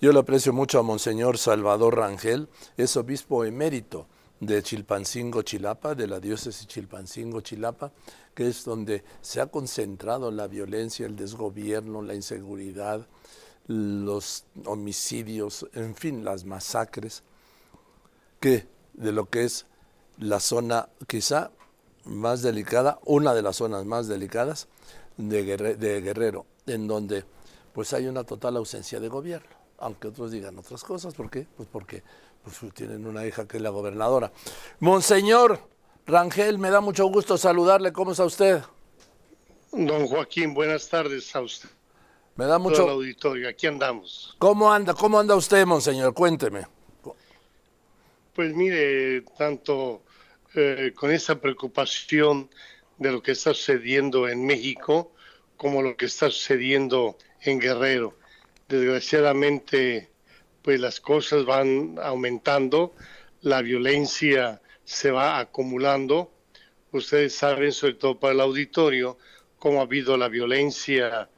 Yo le aprecio mucho a Monseñor Salvador Rangel, es obispo emérito de Chilpancingo, Chilapa, de la diócesis Chilpancingo, Chilapa, que es donde se ha concentrado la violencia, el desgobierno, la inseguridad, los homicidios, en fin, las masacres, que de lo que es la zona quizá más delicada, una de las zonas más delicadas de, Guerrero, en donde pues hay una total ausencia de gobierno aunque otros digan otras cosas. ¿Por qué? Pues porque pues, tienen una hija que es la gobernadora. Monseñor Rangel, me da mucho gusto saludarle. ¿Cómo está usted? Don Joaquín, buenas tardes a usted. Me da mucho. Todo auditorio, aquí andamos. ¿Cómo anda? ¿Cómo anda usted, monseñor? Cuénteme. Pues mire, tanto eh, con esa preocupación de lo que está sucediendo en México como lo que está sucediendo en Guerrero desgraciadamente pues las cosas van aumentando, la violencia se va acumulando. Ustedes saben, sobre todo para el auditorio, cómo ha habido la violencia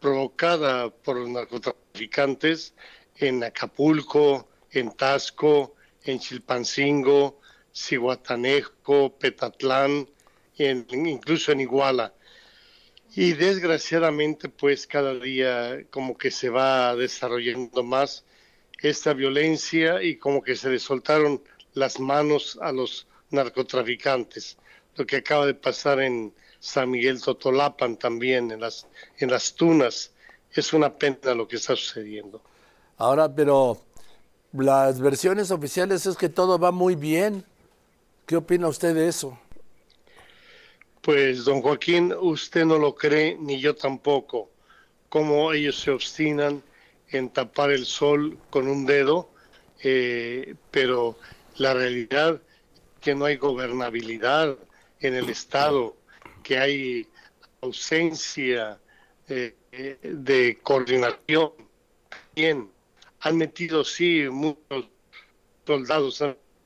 provocada por los narcotraficantes en Acapulco, en Tasco, en Chilpancingo, Cihuatanejo, Petatlán, incluso en Iguala. Y desgraciadamente, pues cada día como que se va desarrollando más esta violencia y como que se le soltaron las manos a los narcotraficantes. Lo que acaba de pasar en San Miguel Totolapan también, en las, en las tunas, es una pena lo que está sucediendo. Ahora, pero las versiones oficiales es que todo va muy bien. ¿Qué opina usted de eso? Pues, don Joaquín, usted no lo cree, ni yo tampoco, cómo ellos se obstinan en tapar el sol con un dedo, eh, pero la realidad que no hay gobernabilidad en el Estado, que hay ausencia eh, de coordinación. Bien, han metido, sí, muchos soldados,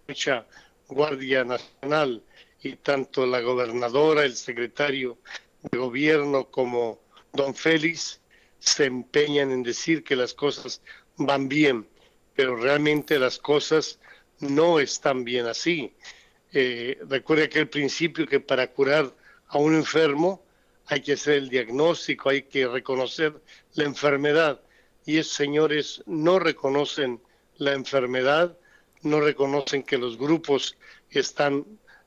mucha Guardia Nacional, y tanto la gobernadora, el secretario de gobierno como don Félix se empeñan en decir que las cosas van bien, pero realmente las cosas no están bien así. Eh, recuerde aquel principio que para curar a un enfermo hay que hacer el diagnóstico, hay que reconocer la enfermedad. Y esos señores no reconocen la enfermedad, no reconocen que los grupos están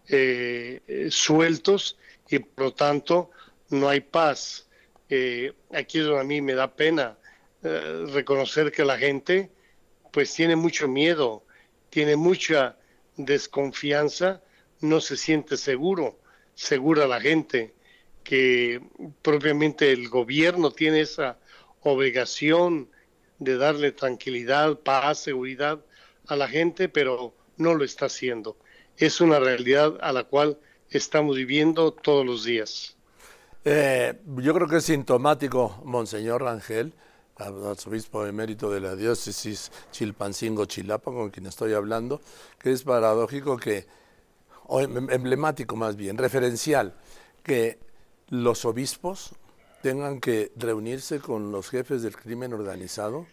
eh, sueltos y por lo tanto no hay paz. Eh, aquí donde a mí me da pena eh, reconocer que la gente pues tiene mucho miedo, tiene mucha desconfianza, no se siente seguro, segura la gente, que propiamente el gobierno tiene esa obligación de darle tranquilidad, paz, seguridad a la gente, pero no lo está haciendo es una realidad a la cual estamos viviendo todos los días. Eh, yo creo que es sintomático, Monseñor Rangel, arzobispo emérito de la diócesis Chilpancingo-Chilapa, con quien estoy hablando, que es paradójico que, o em, emblemático más bien, referencial, que los obispos tengan que reunirse con los jefes del crimen organizado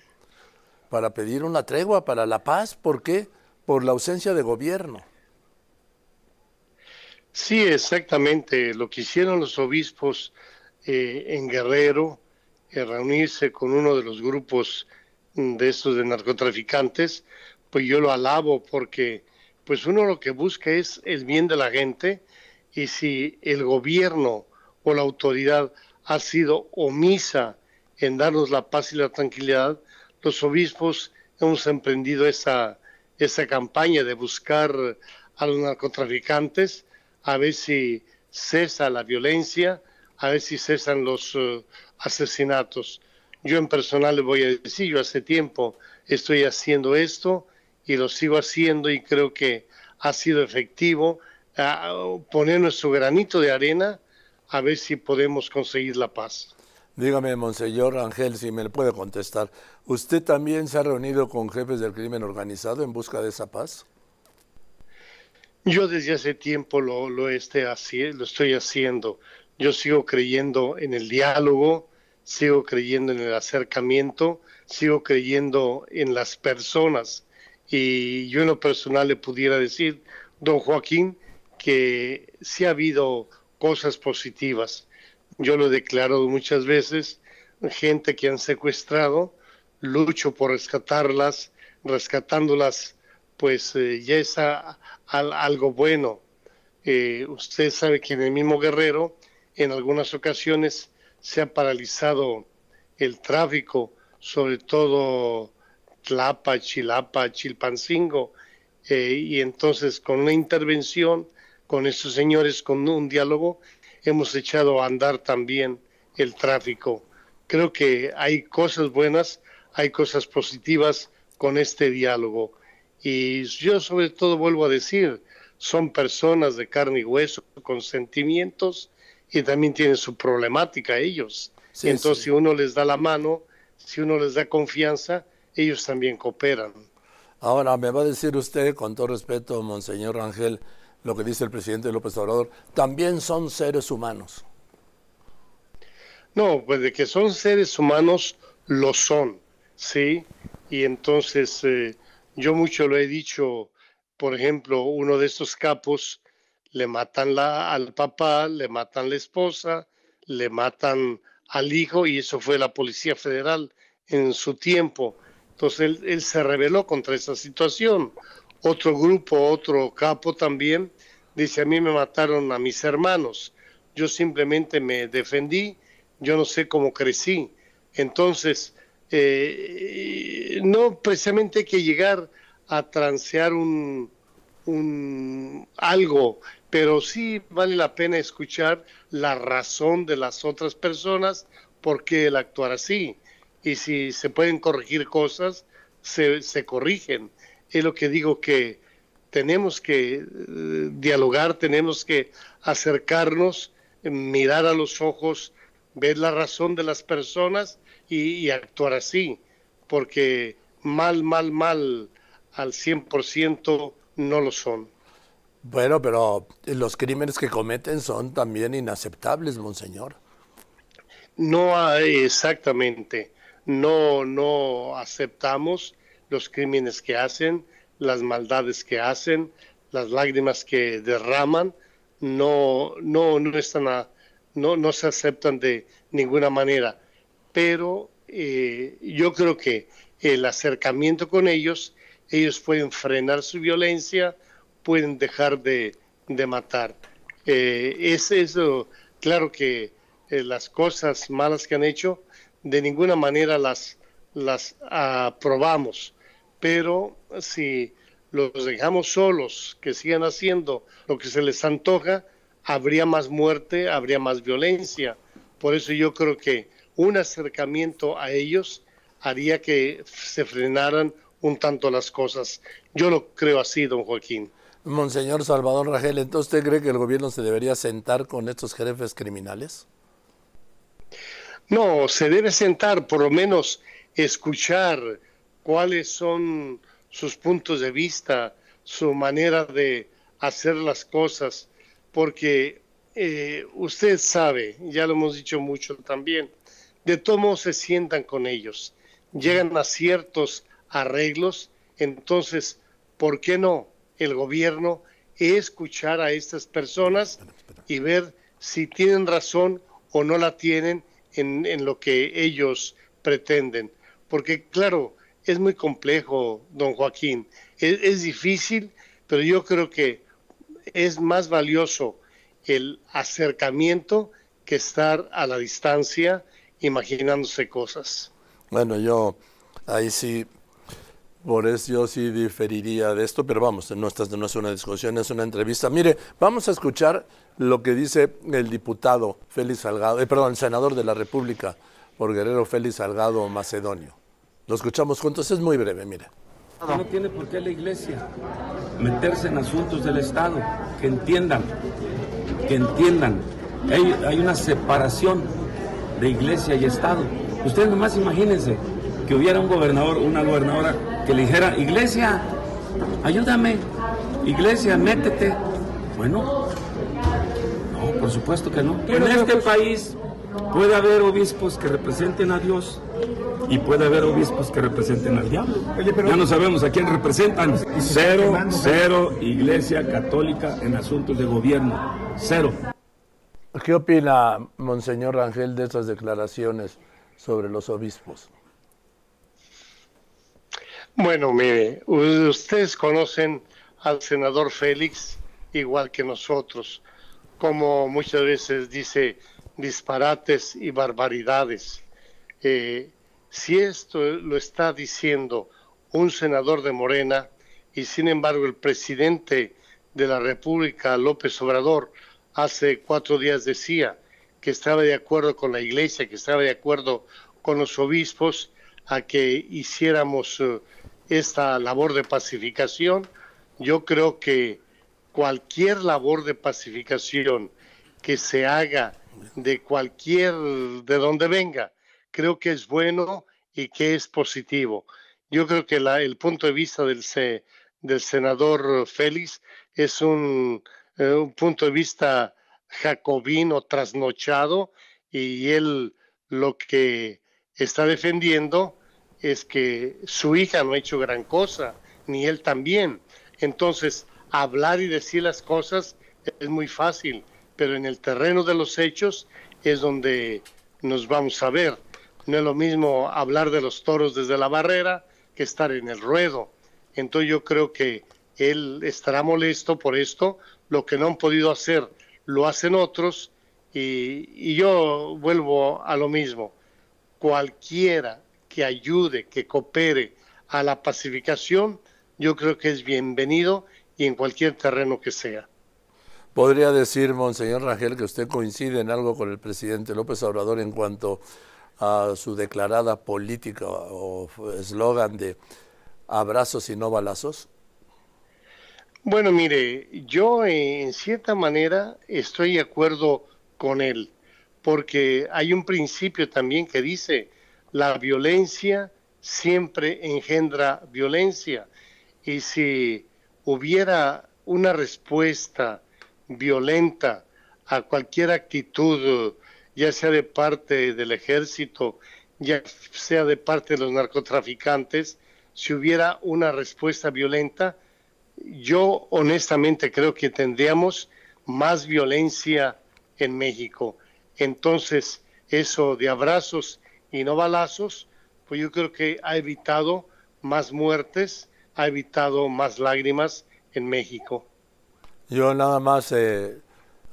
para pedir una tregua para la paz. ¿Por qué? Por la ausencia de gobierno. Sí, exactamente. Lo que hicieron los obispos eh, en Guerrero, eh, reunirse con uno de los grupos mm, de estos de narcotraficantes, pues yo lo alabo porque pues uno lo que busca es el bien de la gente y si el gobierno o la autoridad ha sido omisa en darnos la paz y la tranquilidad, los obispos hemos emprendido esa, esa campaña de buscar a los narcotraficantes a ver si cesa la violencia, a ver si cesan los eh, asesinatos. Yo en personal le voy a decir, yo hace tiempo estoy haciendo esto y lo sigo haciendo y creo que ha sido efectivo poner nuestro granito de arena a ver si podemos conseguir la paz. Dígame, Monseñor Ángel, si me puede contestar. ¿Usted también se ha reunido con jefes del crimen organizado en busca de esa paz? Yo desde hace tiempo lo, lo, este, lo estoy haciendo. Yo sigo creyendo en el diálogo, sigo creyendo en el acercamiento, sigo creyendo en las personas y yo en lo personal le pudiera decir, don Joaquín, que sí ha habido cosas positivas. Yo lo he declarado muchas veces, gente que han secuestrado, lucho por rescatarlas, rescatándolas, pues eh, ya es algo bueno. Eh, usted sabe que en el mismo Guerrero, en algunas ocasiones, se ha paralizado el tráfico, sobre todo Tlapa, Chilapa, Chilpancingo, eh, y entonces con una intervención con estos señores, con un diálogo, hemos echado a andar también el tráfico. Creo que hay cosas buenas, hay cosas positivas con este diálogo. Y yo sobre todo vuelvo a decir, son personas de carne y hueso, con sentimientos, y también tienen su problemática ellos. Entonces, si uno les da la mano, si uno les da confianza, ellos también cooperan. Ahora, me va a decir usted, con todo respeto, Monseñor Rangel, lo que dice el presidente López Obrador, también son seres humanos. No, pues de que son seres humanos, lo son, ¿sí? Y entonces eh, yo mucho lo he dicho, por ejemplo, uno de estos capos le matan la, al papá, le matan la esposa, le matan al hijo y eso fue la Policía Federal en su tiempo. Entonces él, él se rebeló contra esa situación. Otro grupo, otro capo también, dice, a mí me mataron a mis hermanos, yo simplemente me defendí, yo no sé cómo crecí. Entonces, eh, no precisamente hay que llegar a transear un, algo, pero sí vale la pena escuchar la razón de las otras personas por qué él actuar así. Y si se pueden corregir cosas, se, se corrigen es lo que digo que tenemos que eh, dialogar, tenemos que acercarnos, mirar a los ojos, ver la razón de las personas y, actuar así, porque mal, mal, mal al 100% no lo son. Bueno, pero los crímenes que cometen son también inaceptables, monseñor. No, exactamente. No, no aceptamos los crímenes que hacen, las maldades que hacen, las lágrimas que derraman, no, no, no, están no, no se aceptan de ninguna manera. Pero eh, yo creo que el acercamiento con ellos, ellos pueden frenar su violencia, pueden dejar de, matar. Eh, es eso, claro que eh, las cosas malas que han hecho, de ninguna manera las, las aprobamos pero si los dejamos solos, que sigan haciendo lo que se les antoja, habría más muerte, habría más violencia. Por eso yo creo que un acercamiento a ellos haría que se frenaran un tanto las cosas. Yo lo creo así, don Joaquín. Monseñor Salvador Rangel, ¿entonces usted cree que el gobierno se debería sentar con estos jefes criminales? No, se debe sentar, por lo menos escuchar cuáles son sus puntos de vista, su manera de hacer las cosas, porque eh, usted sabe, ya lo hemos dicho mucho también, de todos se sientan con ellos, llegan a ciertos arreglos, entonces, ¿por qué no el gobierno escuchar a estas personas y ver si tienen razón o no la tienen en, en lo que ellos pretenden? Porque claro, es muy complejo, don Joaquín. Es, difícil, pero yo creo que es más valioso el acercamiento que estar a la distancia imaginándose cosas. Bueno, yo ahí sí, por eso yo sí diferiría de esto, pero vamos, no, no es una discusión, es una entrevista. Mire, vamos a escuchar lo que dice el diputado Félix Salgado, eh, perdón, el senador de la República por Guerrero Félix Salgado Macedonio. Lo escuchamos juntos, es muy breve, mira. No tiene por qué la iglesia meterse en asuntos del Estado, que entiendan, que entiendan. Hay, hay una separación de iglesia y Estado. Ustedes nomás imagínense que hubiera un gobernador, una gobernadora que le dijera, iglesia, ayúdame, iglesia, métete. Bueno, no, por supuesto que no. En este país puede haber obispos que representen a Dios Y puede haber obispos que representen al diablo. Ya no sabemos a quién representan. Cero, cero iglesia católica en asuntos de gobierno. Cero. ¿Qué opina Monseñor Rangel de estas declaraciones sobre los obispos? Bueno, mire, ustedes conocen al senador Félix igual que nosotros, como muchas veces dice disparates y barbaridades. Eh, si esto lo está diciendo un senador de Morena y sin embargo el presidente de la República, López Obrador, hace cuatro días decía que estaba de acuerdo con la iglesia, que estaba de acuerdo con los obispos a que hiciéramos eh, esta labor de pacificación, yo creo que cualquier labor de pacificación que se haga de cualquier, de donde venga, creo que es bueno y que es positivo. Yo creo que el punto de vista del, del senador Félix es un, eh, un punto de vista jacobino trasnochado y él lo que está defendiendo es que su hija no ha hecho gran cosa, ni él también. Entonces, hablar y decir las cosas es muy fácil, pero en el terreno de los hechos es donde nos vamos a ver. No es lo mismo hablar de los toros desde la barrera que estar en el ruedo. Entonces yo creo que él estará molesto por esto. Lo que no han podido hacer lo hacen otros y, yo vuelvo a lo mismo. Cualquiera que ayude, que coopere a la pacificación, yo creo que es bienvenido y en cualquier terreno que sea. ¿Podría decir, Monseñor Rangel, que usted coincide en algo con el presidente López Obrador en cuanto a su declarada política o eslogan de abrazos y no balazos? Bueno, mire, yo en cierta manera estoy de acuerdo con él, porque hay un principio también que dice, la violencia siempre engendra violencia. Y si hubiera una respuesta violenta a cualquier actitud, ya sea de parte del ejército, ya sea de parte de los narcotraficantes, si hubiera una respuesta violenta, yo honestamente creo que tendríamos más violencia en México. Entonces, eso de abrazos y no balazos, pues yo creo que ha evitado más muertes, ha evitado más lágrimas en México. Yo nada más eh,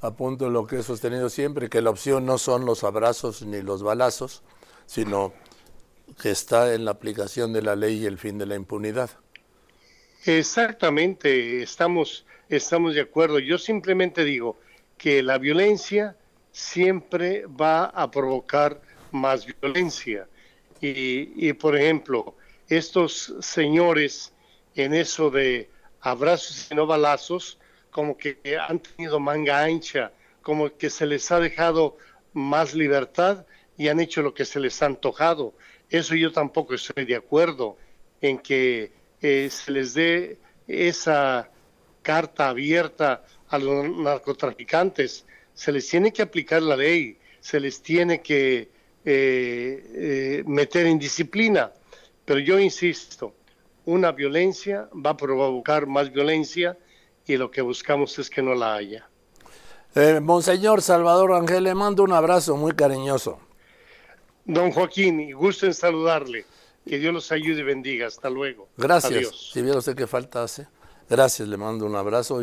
apunto lo que he sostenido siempre, que la opción no son los abrazos ni los balazos, sino que está en la aplicación de la ley y el fin de la impunidad. Exactamente, estamos, estamos de acuerdo. Yo simplemente digo que la violencia siempre va a provocar más violencia. Y, y por ejemplo, estos señores en eso de abrazos y no balazos, como que han tenido manga ancha, como que se les ha dejado más libertad y han hecho lo que se les ha antojado. Eso yo tampoco estoy de acuerdo en que eh, se les dé esa carta abierta a los narcotraficantes. Se les tiene que aplicar la ley, se les tiene que eh, eh, meter en disciplina. Pero yo insisto, una violencia va a provocar más violencia y lo que buscamos es que no la haya. Eh, Monseñor Salvador Ángel, le mando un abrazo muy cariñoso. Don Joaquín, gusto en saludarle. Que Dios los ayude y bendiga. Hasta luego. Gracias. Si viera usted qué falta hace. Gracias, le mando un abrazo.